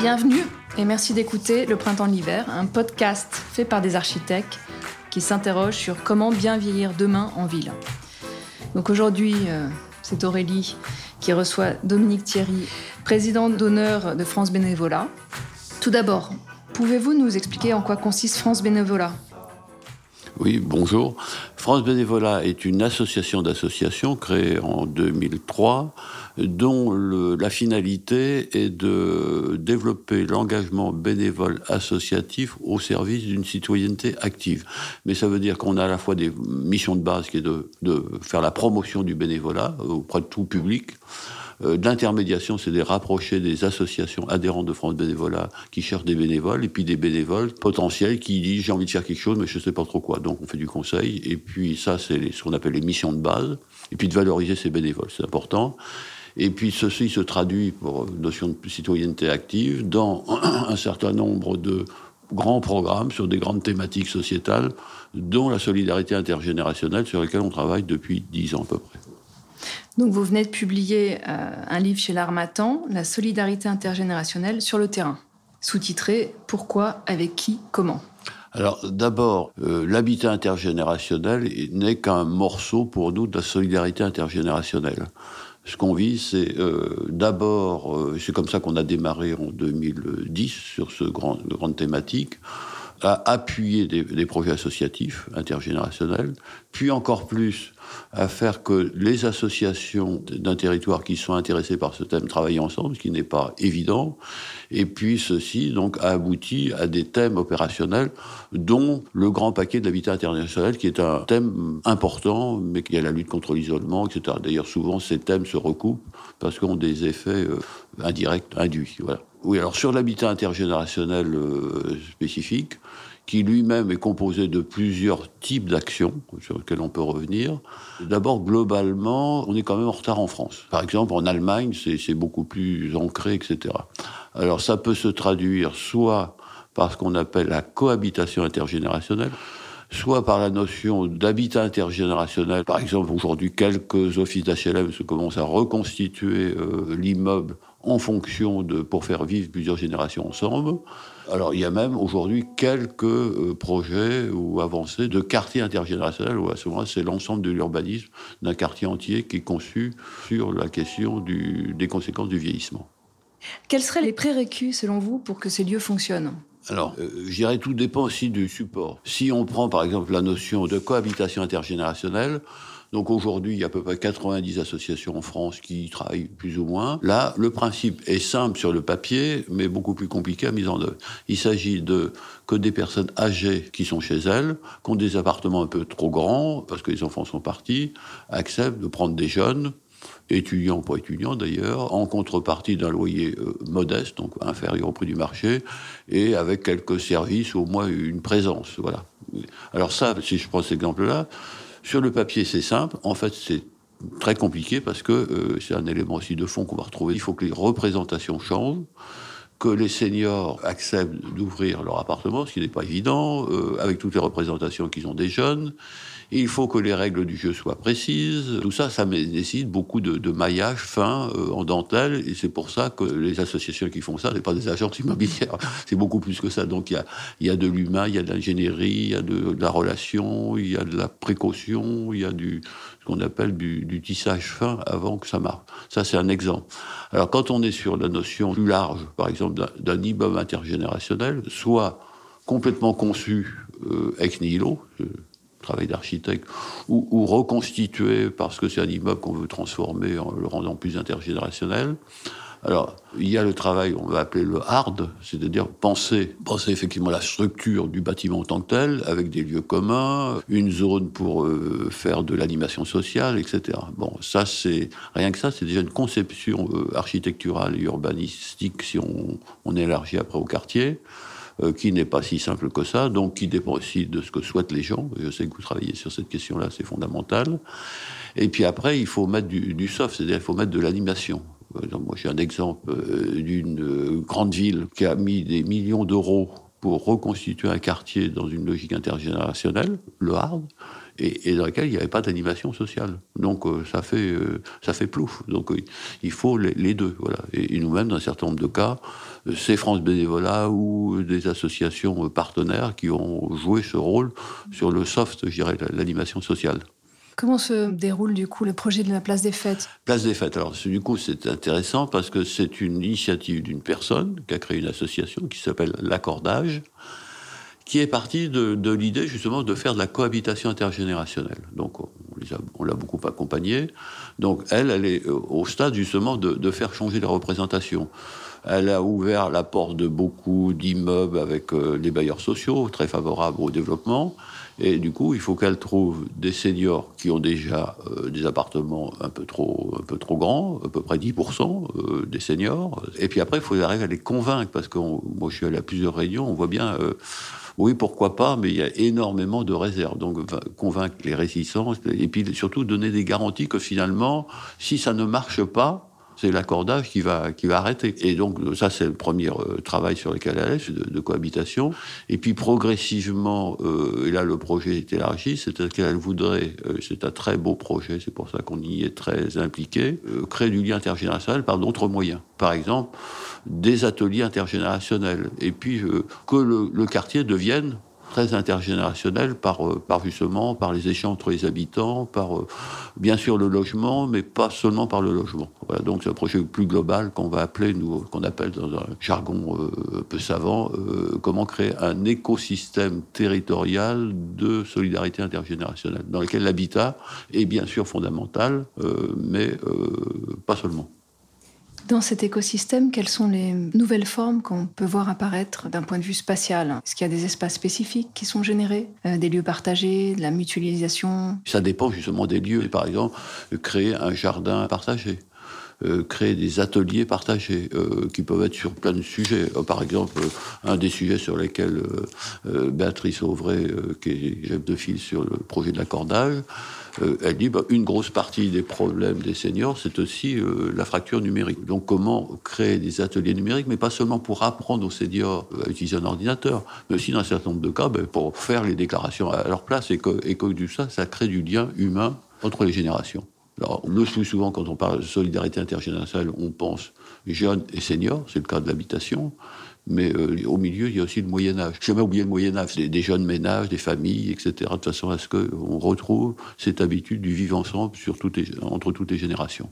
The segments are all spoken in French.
Bienvenue et merci d'écouter Le Printemps l'Hiver, un podcast fait par des architectes qui s'interrogent sur comment bien vieillir demain en ville. Donc aujourd'hui, euh, c'est Aurélie qui reçoit Dominique Thierry, président d'honneur de France Bénévolat. Tout d'abord, pouvez-vous nous expliquer en quoi consiste France Bénévolat? Oui, bonjour. France Bénévolat est une association d'associations créée en 2003 dont la finalité est de développer l'engagement bénévole associatif au service d'une citoyenneté active. Mais ça veut dire qu'on a à la fois des missions de base qui est de, faire la promotion du bénévolat auprès de tout public, euh, d'intermédiation, c'est de rapprocher des associations adhérentes de France Bénévolat qui cherchent des bénévoles, et puis des bénévoles potentiels qui disent j'ai envie de faire quelque chose, mais je ne sais pas trop quoi. Donc on fait du conseil, et puis ça, c'est ce qu'on appelle les missions de base, et puis de valoriser ces bénévoles, c'est important. Et puis ceci se traduit, pour notion de citoyenneté active, dans un certain nombre de grands programmes sur des grandes thématiques sociétales, dont la solidarité intergénérationnelle, sur lesquelles on travaille depuis dix ans à peu près. Donc vous venez de publier euh, un livre chez l'Armatan, La solidarité intergénérationnelle sur le terrain, sous-titré Pourquoi, avec qui, comment? Alors d'abord, euh, l'habitat intergénérationnel n'est qu'un morceau pour nous de la solidarité intergénérationnelle. Ce qu'on vit, c'est euh, d'abord, c'est comme ça qu'on a démarré en 2010 sur ce grand, grande thématique, à appuyer des, des projets associatifs intergénérationnels, puis encore plus à faire que les associations d'un territoire qui sont intéressées par ce thème travaillent ensemble, ce qui n'est pas évident. Et puis ceci donc a abouti à des thèmes opérationnels, dont le grand paquet de l'habitat international, qui est un thème important, mais qui a la lutte contre l'isolement, etc. D'ailleurs, souvent ces thèmes se recoupent parce qu'ils ont des effets euh, indirects, induits. Voilà. Oui, alors sur l'habitat intergénérationnel euh, spécifique, qui lui-même est composé de plusieurs types d'actions sur lesquelles on peut revenir. D'abord, globalement, on est quand même en retard en France. Par exemple, en Allemagne, c'est beaucoup plus ancré, etc. Alors ça peut se traduire soit par ce qu'on appelle la cohabitation intergénérationnelle, soit par la notion d'habitat intergénérationnel. Par exemple, aujourd'hui, quelques offices d'HLM se commencent à reconstituer euh, l'immeuble en fonction de, pour faire vivre plusieurs générations ensemble. Alors il y a même aujourd'hui quelques euh, projets ou avancées de quartiers intergénérationnels où à ce moment c'est l'ensemble de l'urbanisme d'un quartier entier qui est conçu sur la question du, des conséquences du vieillissement. Quels seraient les prérequis selon vous pour que ces lieux fonctionnent? Alors, euh, je dirais tout dépend aussi du support. Si on prend par exemple la notion de cohabitation intergénérationnelle, donc aujourd'hui, il y a à peu près 90 associations en France qui travaillent plus ou moins. Là, le principe est simple sur le papier, mais beaucoup plus compliqué à mise en œuvre. Il s'agit de que des personnes âgées qui sont chez elles, qui ont des appartements un peu trop grands, parce que les enfants sont partis, acceptent de prendre des jeunes, étudiants pour étudiants d'ailleurs, en contrepartie d'un loyer euh, modeste, donc inférieur au prix du marché, et avec quelques services, au moins une présence. Voilà. Alors ça, si je prends cet exemple-là, sur le papier, c'est simple. En fait, c'est très compliqué parce que euh, c'est un élément aussi de fond qu'on va retrouver. Il faut que les représentations changent, que les seniors acceptent d'ouvrir leur appartement, ce qui n'est pas évident, euh, avec toutes les représentations qu'ils ont des jeunes. Il faut que les règles du jeu soient précises. Tout ça, ça nécessite beaucoup de, maillage fin euh, en dentelle. Et c'est pour ça que les associations qui font ça, n'est pas des agences immobilières. C'est beaucoup plus que ça. Donc il y a, de l'humain, il y a de l'ingénierie, il y a de, la relation, il y a de la précaution, il y a du, ce qu'on appelle du, tissage fin avant que ça marche. Ça, c'est un exemple. Alors quand on est sur la notion plus large, par exemple, d'un immeuble intergénérationnel, soit complètement conçu euh, ex nihilo, travail d'architecte, ou, reconstituer parce que c'est un immeuble qu'on veut transformer en le rendant plus intergénérationnel. Alors, il y a le travail, on va appeler le hard, c'est-à-dire penser, penser effectivement la structure du bâtiment en tant que tel, avec des lieux communs, une zone pour euh, faire de l'animation sociale, etc. Bon, ça, c'est rien que ça, c'est déjà une conception euh, architecturale et urbanistique si on, on élargit après au quartier. Euh, qui n'est pas si simple que ça, donc qui dépend aussi de ce que souhaitent les gens. Je sais que vous travaillez sur cette question-là, c'est fondamental. Et puis après, il faut mettre du, du soft, c'est-à-dire il faut mettre de l'animation. Moi, j'ai un exemple euh, d'une euh, grande ville qui a mis des millions d'euros pour reconstituer un quartier dans une logique intergénérationnelle, le hard, et, dans lequel il n'y avait pas d'animation sociale. Donc euh, ça fait euh, ça fait plouf. Donc euh, il faut les, deux. Voilà. Et, nous-mêmes, dans un certain nombre de cas, c'est France Bénévolat ou des associations partenaires qui ont joué ce rôle sur le soft, je dirais, l'animation sociale. Comment se déroule du coup le projet de la place des fêtes? Place des fêtes. Alors du coup c'est intéressant parce que c'est une initiative d'une personne qui a créé une association qui s'appelle l'accordage qui est partie de, l'idée justement de faire de la cohabitation intergénérationnelle. Donc on l'a beaucoup accompagnée. Donc elle, est euh, au stade justement de, faire changer la représentation. Elle a ouvert la porte de beaucoup d'immeubles avec euh, des bailleurs sociaux très favorables au développement. Et du coup, il faut qu'elle trouve des seniors qui ont déjà euh, des appartements un peu trop, un peu trop grands, à peu près 10% des seniors. Et puis après, il faut arriver à les convaincre, parce que moi, je suis allé à plusieurs réunions, on voit bien, oui, pourquoi pas, mais il y a énormément de réserves. Donc, convaincre les résistances, et puis surtout donner des garanties que finalement, si ça ne marche pas, c'est l'accordage qui va, qui va arrêter. Et donc, ça, c'est le premier euh, travail sur lequel elle est, de, cohabitation. Et puis, progressivement, euh, et là, le projet est élargi, c'est-à-dire qu'elle voudrait, euh, c'est un très beau projet, c'est pour ça qu'on y est très impliqué, créer du lien intergénérationnel par d'autres moyens. Par exemple, des ateliers intergénérationnels. Et puis, que le quartier devienne très intergénérationnel par, euh, par justement par les échanges entre les habitants, par euh, bien sûr le logement, mais pas seulement par le logement. Voilà, donc c'est un projet plus global qu'on va appeler, nous, qu'on appelle dans un jargon euh, peu savant, comment créer un écosystème territorial de solidarité intergénérationnelle, dans lequel l'habitat est bien sûr fondamental, mais pas seulement. Dans cet écosystème, quelles sont les nouvelles formes qu'on peut voir apparaître d'un point de vue spatial? Est-ce qu'il y a des espaces spécifiques qui sont générés, euh, des lieux partagés, de la mutualisation? Ça dépend justement des lieux. Par exemple, créer un jardin partagé. Euh, créer des ateliers partagés euh, qui peuvent être sur plein de sujets. par exemple, un des sujets sur lesquels Béatrice Auvray, qui est chef de file sur le projet de l'accordage, euh, elle dit bah, une grosse partie des problèmes des seniors, c'est aussi euh, la fracture numérique. Donc comment créer des ateliers numériques, mais pas seulement pour apprendre aux seniors à utiliser un ordinateur, mais aussi dans un certain nombre de cas ben, pour faire les déclarations à leur place et que, et que ça, ça crée du lien humain entre les générations. Alors, le plus souvent, quand on parle de solidarité intergénérationnelle, on pense jeunes et seniors, c'est le cas de l'habitation. Mais euh, au milieu, il y a aussi le Moyen Âge. Jamais oublié le Moyen Âge, des, des, jeunes ménages, des familles, etc. De façon à ce qu'on retrouve cette habitude du vivre ensemble sur entre toutes les générations.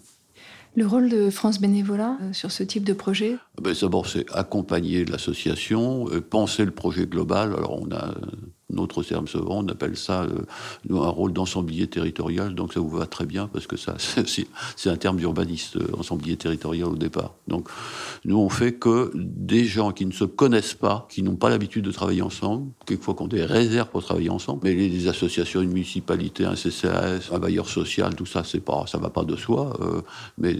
Le rôle de France Bénévolat euh, sur ce type de projet? Ben, D'abord, c'est accompagner l'association, euh, penser le projet global. Alors, on a notre terme souvent, on appelle ça euh, un rôle d'ensemblier territorial, donc ça vous va très bien parce que ça, c'est un terme d'urbaniste, euh, ensemblier territorial au départ. Donc nous, on fait que des gens qui ne se connaissent pas, qui n'ont pas l'habitude de travailler ensemble, quelquefois qui ont des réserves pour travailler ensemble, mais les, associations, une municipalité, un CCAS, un bailleur social, tout ça, c'est pas, ça va pas de soi, euh, mais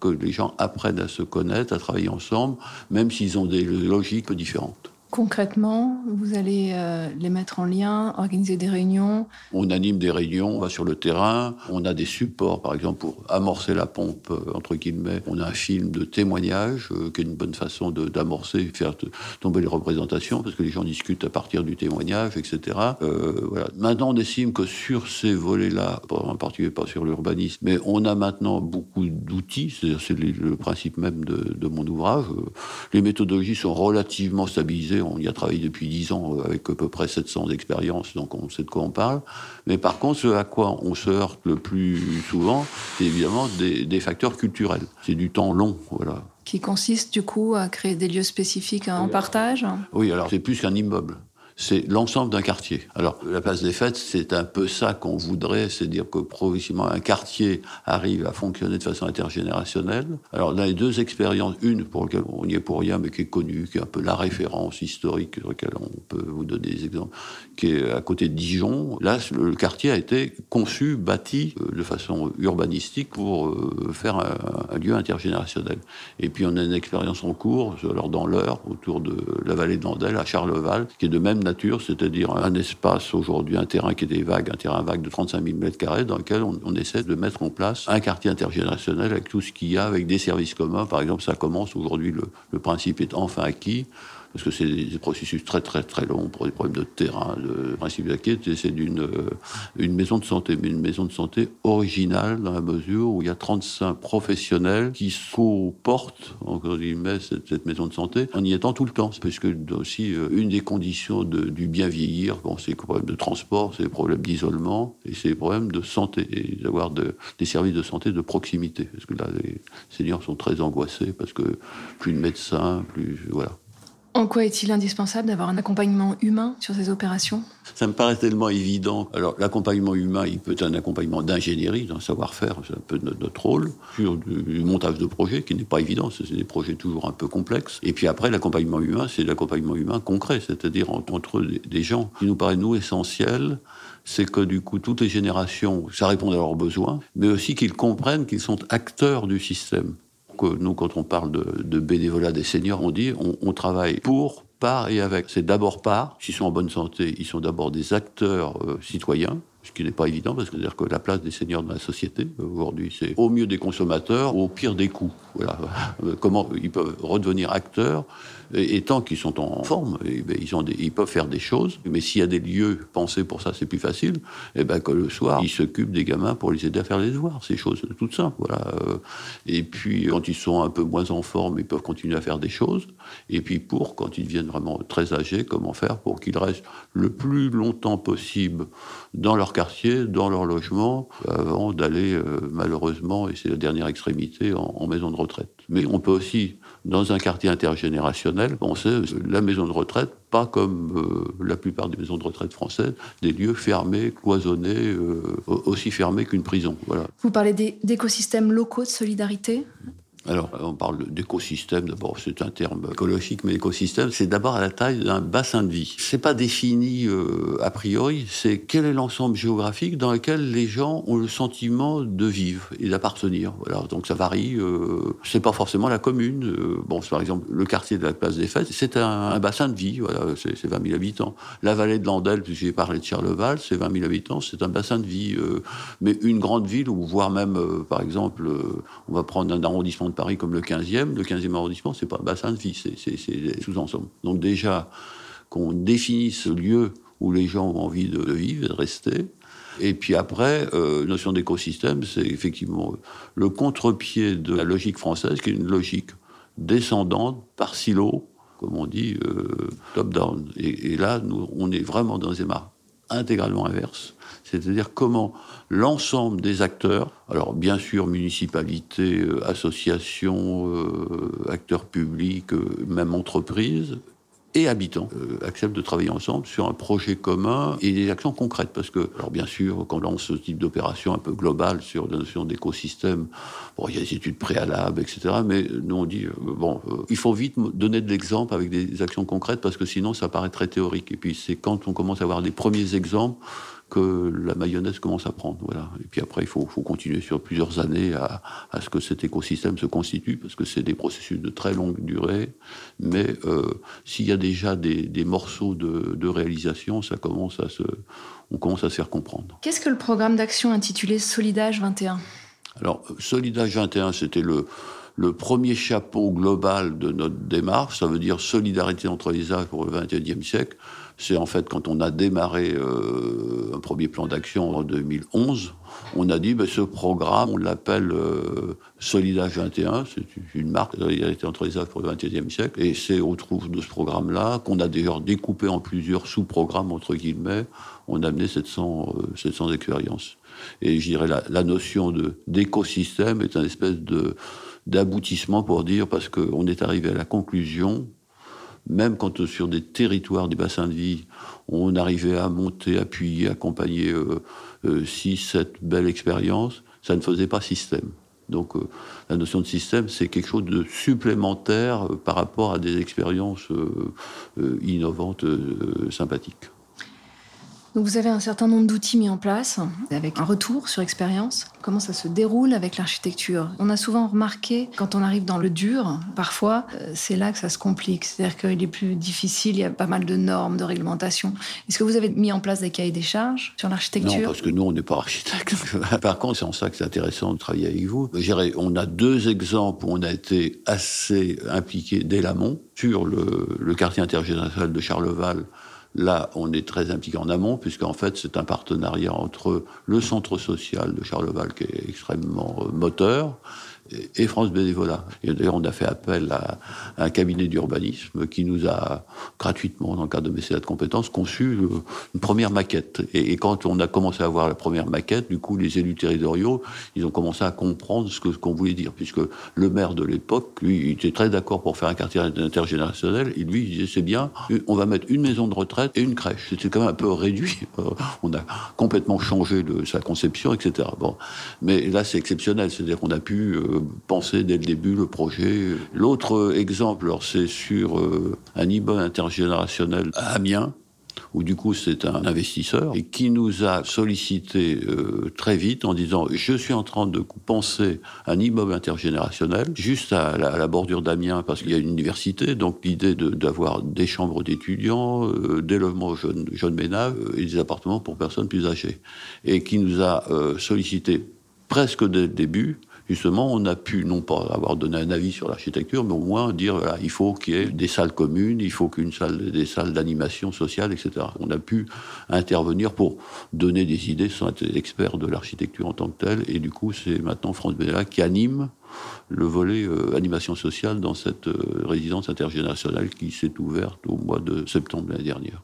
que les gens apprennent à se connaître, à travailler ensemble, même s'ils ont des logiques différentes. Concrètement, vous allez euh, les mettre en lien, organiser des réunions? On anime des réunions, on va sur le terrain, on a des supports, par exemple, pour amorcer la pompe, euh, entre guillemets. On a un film de témoignage, euh, qui est une bonne façon d'amorcer, faire tomber les représentations, parce que les gens discutent à partir du témoignage, etc. voilà. Maintenant, on estime que sur ces volets-là, en particulier pas sur l'urbanisme, mais on a maintenant beaucoup d'outils, c'est le principe même de, de mon ouvrage. Les méthodologies sont relativement stabilisées on y a travaillé depuis 10 ans euh, avec à peu près 700 expériences, donc on sait de quoi on parle. Mais par contre, ce à quoi on se heurte le plus souvent, c'est évidemment des, facteurs culturels. C'est du temps long, voilà qui consiste du coup à créer des lieux spécifiques en partage? Oui, alors c'est plus qu'un immeuble c'est l'ensemble d'un quartier. Alors, la place des fêtes, c'est un peu ça qu'on voudrait, c'est dire que progressivement un quartier arrive à fonctionner de façon intergénérationnelle. Alors, dans les deux expériences, une pour laquelle on n'y est pour rien, mais qui est connue, qui est un peu la référence historique sur laquelle on peut vous donner des exemples, qui est à côté de Dijon. Là, le quartier a été conçu, bâti euh, de façon urbanistique pour euh, faire un, lieu intergénérationnel. Et puis, on a une expérience en cours, alors dans l'heure, autour de la vallée de Landel, à Charleval, qui est de même c'est-à-dire un espace aujourd'hui, un terrain qui est des vagues, un terrain vague de 35 000 m2, dans lequel on, essaie de mettre en place un quartier intergénérationnel avec tout ce qu'il y a, avec des services communs. Par exemple, ça commence aujourd'hui, le principe est enfin acquis parce que c'est des processus très très très longs pour des problèmes de terrain. Le principe d'acquis, c'est d'une euh, une maison de santé, mais une maison de santé originale dans la mesure où il y a 35 professionnels qui co-portent, encore guillemets, cette, cette, maison de santé en y étant tout le temps. Parce que aussi, euh, une des conditions de, du bien vieillir, bon, c'est les problèmes de transport, c'est les problèmes d'isolement et c'est les problèmes de santé, et d'avoir de, des services de santé de proximité. Parce que là, les seniors sont très angoissés parce que plus de médecins, plus. Voilà. En quoi est-il indispensable d'avoir un accompagnement humain sur ces opérations? Ça me paraît tellement évident. Alors, l'accompagnement humain, il peut être un accompagnement d'ingénierie, d'un savoir-faire, c'est un peu notre rôle, sur du montage de projets, qui n'est pas évident, c'est des projets toujours un peu complexes. Et puis après, l'accompagnement humain, c'est l'accompagnement humain concret, c'est-à-dire entre des gens. qui nous paraît, nous, essentiel, c'est que du coup, toutes les générations, ça répond à leurs besoins, mais aussi qu'ils comprennent qu'ils sont acteurs du système nous, quand on parle de, bénévolat des seniors, on dit on, on travaille pour, par et avec. C'est d'abord par, s'ils sont en bonne santé, ils sont d'abord des acteurs euh, citoyens, ce qui n'est pas évident parce que, dire que la place des seniors dans la société aujourd'hui, c'est au mieux des consommateurs, au pire des coûts. Voilà. Comment ils peuvent redevenir acteurs et, tant qu'ils sont en forme, eh ben, ils, peuvent faire des choses. Mais s'il y a des lieux pensés pour ça, c'est plus facile. Et eh ben que le soir, ils s'occupent des gamins pour les aider à faire les devoirs. C'est choses toutes simples. Voilà. Et puis quand ils sont un peu moins en forme, ils peuvent continuer à faire des choses. Et puis pour quand ils deviennent vraiment très âgés, comment faire pour qu'ils restent le plus longtemps possible dans leur quartier, dans leur logement, avant d'aller euh, malheureusement, et c'est la dernière extrémité, en maison de retraite. Mais on peut aussi dans un quartier intergénérationnel, on sait la maison de retraite, pas comme euh, la plupart des maisons de retraite françaises, des lieux fermés, cloisonnés, euh, aussi fermés qu'une prison. Vous parlez d'écosystèmes locaux de solidarité? Alors, on parle d'écosystème, d'abord, c'est un terme écologique, mais écosystème, c'est d'abord à la taille d'un bassin de vie. C'est pas défini euh, a priori, c'est quel est l'ensemble géographique dans lequel les gens ont le sentiment de vivre et d'appartenir. Voilà, donc ça varie. Euh, c'est pas forcément la commune. Euh, bon, par exemple, le quartier de la place des Fêtes, c'est un, bassin de vie. Voilà, c'est 20 000 habitants. La vallée de Landel, puisque j'ai parlé de Charleval, c'est 20 000 habitants, c'est un bassin de vie. Euh, mais une grande ville, ou voire même, par exemple, on va prendre un arrondissement de Paris comme le 15e. Le 15e arrondissement, c'est pas un bassin de vie, c'est sous-ensemble. Donc déjà, qu'on définisse ce lieu où les gens ont envie de vivre et de rester. Et puis après, euh, notion d'écosystème, c'est effectivement le contre-pied de la logique française, qui est une logique descendante, par silo, comme on dit, euh, top-down. Et, là, nous, on est vraiment dans des marques intégralement inverses c'est-à-dire comment l'ensemble des acteurs, alors bien sûr municipalités, euh, associations, euh, acteurs publics, euh, même entreprises, et habitants acceptent de travailler ensemble sur un projet commun et des actions concrètes. Parce que, alors bien sûr, quand on lance ce type d'opération un peu globale sur la notion d'écosystème, bon, il y a des études préalables, etc. Mais nous, on dit, bon, il faut vite donner de l'exemple avec des actions concrètes parce que sinon, ça paraît très théorique. Et puis, c'est quand on commence à avoir des premiers exemples que la mayonnaise commence à prendre. Voilà. Et puis après, il faut, faut continuer sur plusieurs années à, à, ce que cet écosystème se constitue, parce que c'est des processus de très longue durée. Mais euh, s'il y a déjà des, des morceaux de, de, réalisation, ça commence à se, on commence à se faire comprendre. Qu'est-ce que le programme d'action intitulé Solidage 21 Alors, Solidage 21, c'était le, le premier chapeau global de notre démarche. Ça veut dire solidarité entre les âges pour le 21e siècle c'est en fait quand on a démarré euh, un premier plan d'action en 2011, on a dit ben, ce programme, on l'appelle euh, Solidage 21, c'est une marque de été entre les âges pour le XXe siècle, et c'est au trouve de ce programme-là qu'on a d'ailleurs découpé en plusieurs sous-programmes entre guillemets. On a amené 700, 700 euh, expériences. Et je dirais la, la notion d'écosystème est un espèce de d'aboutissement pour dire parce qu'on est arrivé à la conclusion même quand euh, sur des territoires, des bassins de vie, on arrivait à monter, appuyer, accompagner euh, euh, six, sept belles expériences, ça ne faisait pas système. Donc la notion de système, c'est quelque chose de supplémentaire par rapport à des expériences innovantes, sympathiques. Donc vous avez un certain nombre d'outils mis en place avec un retour sur expérience. Comment ça se déroule avec l'architecture? On a souvent remarqué quand on arrive dans le dur, parfois euh, c'est là que ça se complique. C'est-à-dire qu'il est plus difficile, il y a pas mal de normes, de réglementations. Est-ce que vous avez mis en place des cahiers des charges sur l'architecture? Non, parce que nous on n'est pas architecte. Par contre, c'est en ça que c'est intéressant de travailler avec vous. On a deux exemples où on a été assez impliqué dès l'amont sur le, le quartier intergénérationnel de Charleval Là, on est très impliqué en amont, puisqu'en fait, c'est un partenariat entre le centre social de Charleval, qui est extrêmement euh, moteur, et France Bénévolat. D'ailleurs, on a fait appel à, un cabinet d'urbanisme qui nous a gratuitement, dans le cadre de mécénat de compétences, conçu euh, une première maquette. Et, quand on a commencé à voir la première maquette, du coup, les élus territoriaux, ils ont commencé à comprendre ce qu'on voulait dire, puisque le maire de l'époque, lui, était très d'accord pour faire un quartier intergénérationnel. Et lui, disait c'est bien, on va mettre une maison de retraite et une crèche. C'était quand même un peu réduit. Euh, on a complètement changé de sa conception, etc. Bon, mais là, c'est exceptionnel, c'est-à-dire qu'on a pu euh, penser dès le début le projet. L'autre exemple, c'est sur euh, un immeuble intergénérationnel à Amiens, où du coup c'est un investisseur, et qui nous a sollicité euh, très vite en disant je suis en train de penser un immeuble intergénérationnel juste à la, bordure d'Amiens parce qu'il y a une université, donc l'idée d'avoir des chambres d'étudiants, euh, des logements aux jeunes, jeunes ménages et des appartements pour personnes plus âgées, et qui nous a sollicité presque dès le début justement, on a pu non pas avoir donné un avis sur l'architecture, mais au moins dire il faut qu'il y ait des salles communes, il faut qu'une salle, des salles d'animation sociale, etc. On a pu intervenir pour donner des idées sans être experts de l'architecture en tant que telle, et du coup, c'est maintenant France Bénéla qui anime le volet euh, animation sociale dans cette euh, résidence intergénérationnelle qui s'est ouverte au mois de septembre l'année dernière.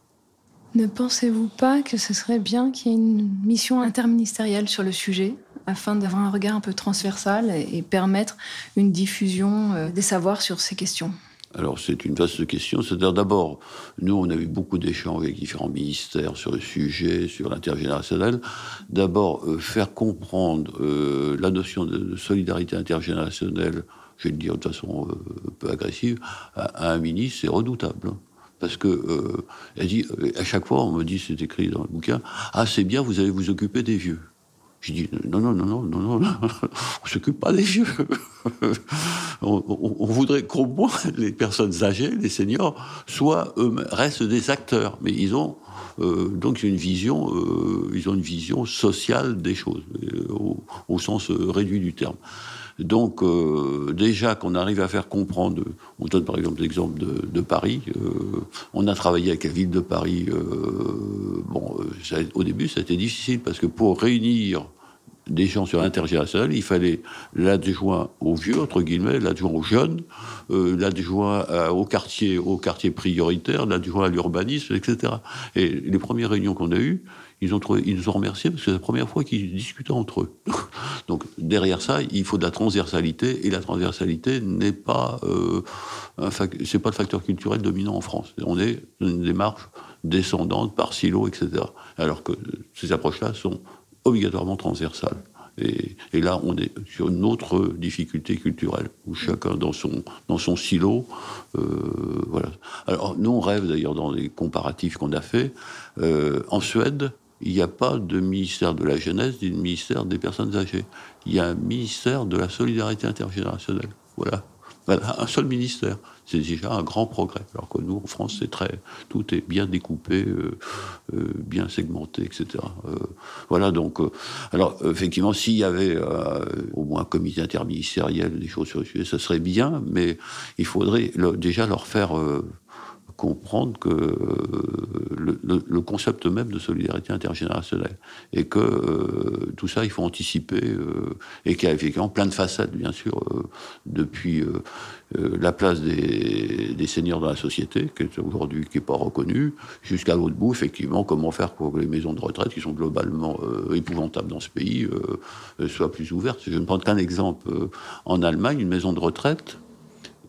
Ne pensez-vous pas que ce serait bien qu'il y ait une mission interministérielle sur le sujet? Afin d'avoir un regard un peu transversal et, permettre une diffusion euh, des savoirs sur ces questions alors c'est une vaste question. C'est-à-dire d'abord, nous on a eu beaucoup d'échanges avec différents ministères sur le sujet, sur l'intergénérationnel. D'abord euh, faire comprendre euh, la notion de solidarité intergénérationnelle, je vais le dire de façon un peu agressive, à, un ministre, c'est redoutable. Parce que elle dit à chaque fois on me dit c'est écrit dans le bouquin ah c'est bien vous allez vous occuper des vieux je dis non, non, non, non, non, non, on s'occupe pas des vieux. on, voudrait qu'au moins les personnes âgées, les seniors, soient eux restent des acteurs, mais ils ont euh, donc une vision, euh, ils ont une vision sociale des choses, euh, au, sens réduit du terme. Donc déjà qu'on arrive à faire comprendre, on donne par exemple l'exemple de, Paris, on a travaillé avec la ville de Paris. bon, au début, ça a été difficile parce que pour réunir des gens sur l'intergénérationnel, il fallait l'adjoint aux vieux, entre guillemets, l'adjoint aux jeunes, euh, l'adjoint au quartier, au quartier prioritaire, l'adjoint à l'urbanisme, etc. Et les premières réunions qu'on a eues, ils, ont ils nous ont remerciés parce que c'est la première fois qu'ils discutaient entre eux. Donc derrière ça, il faut de la transversalité, et la transversalité n'est pas, euh, c'est pas le facteur culturel dominant en France. On est dans une démarche descendante par silo, etc. Alors que ces approches-là sont obligatoirement transversale. Et, là, on est sur une autre difficulté culturelle, où chacun dans son, dans son silo. Euh, voilà. Alors, nous, on rêve d'ailleurs dans les comparatifs qu'on a fait. Euh, en Suède, il n'y a pas de ministère de la jeunesse ni de ministère des personnes âgées. Il y a un ministère de la solidarité intergénérationnelle. Voilà. Un seul ministère. C'est déjà un grand progrès. Alors que nous, en France, c'est très, tout est bien découpé, euh, euh, bien segmenté, etc. Euh, voilà, donc, alors, effectivement, s'il y avait au moins un comité interministériel, des choses sur le sujet, ça serait bien, mais il faudrait déjà leur faire comprendre que euh, le, concept même de solidarité intergénérationnelle et que euh, tout ça il faut anticiper euh, et qu'il y a effectivement plein de facettes bien sûr depuis la place des, des, seniors dans la société qui est aujourd'hui qui est pas reconnue jusqu'à l'autre bout effectivement comment faire pour que les maisons de retraite qui sont globalement épouvantables dans ce pays soient plus ouvertes. Je ne prends qu'un exemple en Allemagne une maison de retraite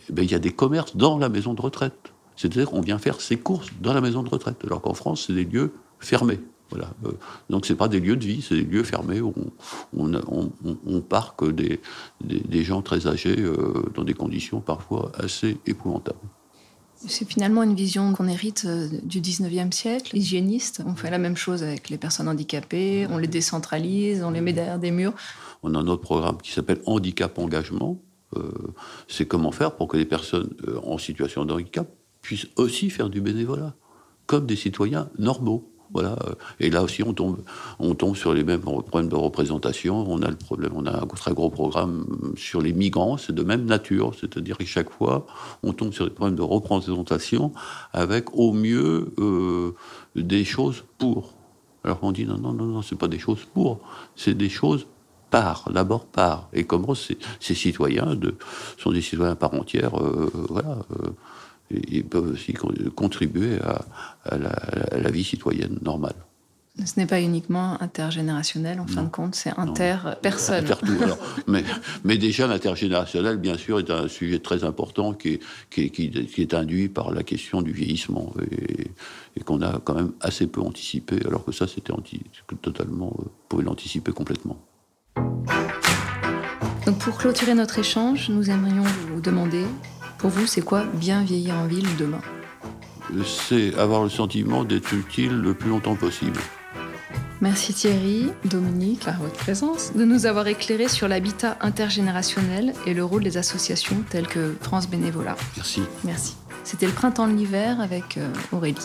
eh ben, il y a des commerces dans la maison de retraite c'est-à-dire qu'on vient faire ses courses dans la maison de retraite, alors qu'en France, c'est des lieux fermés. Voilà. Euh, donc c'est pas des lieux de vie, c'est des lieux fermés où on, on, parque des, des, gens très âgés euh, dans des conditions parfois assez épouvantables. C'est finalement une vision qu'on hérite euh, du 19e siècle. Les hygiénistes, on fait la même chose avec les personnes handicapées, on les décentralise, on les met derrière des murs. On a un autre programme qui s'appelle Handicap Engagement. Euh, c'est comment faire pour que les personnes en situation de handicap puissent aussi faire du bénévolat, comme des citoyens normaux. Voilà. Et là aussi, on tombe, on tombe sur les mêmes problèmes de représentation. On a le problème, on a un très gros programme sur les migrants, c'est de même nature. C'est-à-dire que chaque fois, on tombe sur des problèmes de représentation avec au mieux euh, des choses pour. Alors on dit non, non, non, non, c'est pas des choses pour, c'est des choses par, d'abord par. Et comment ces, citoyens sont des citoyens par entière, euh, voilà. Euh, ils peuvent aussi contribuer à, la, vie citoyenne normale. Ce n'est pas uniquement intergénérationnel, en fin de compte, c'est inter-personne. mais, mais, déjà, l'intergénérationnel, bien sûr, est un sujet très important qui est, qui, est induit par la question du vieillissement et, qu'on a quand même assez peu anticipé, alors que ça, c'était totalement, euh, vous pouvez l'anticiper complètement. Donc pour clôturer notre échange, nous aimerions vous demander pour vous, c'est quoi bien vieillir en ville demain? C'est avoir le sentiment d'être utile le plus longtemps possible. Merci Thierry, Dominique, à votre présence, de nous avoir éclairé sur l'habitat intergénérationnel et le rôle des associations telles que France Bénévolat. Merci. Merci. C'était le printemps de l'hiver avec euh, Aurélie.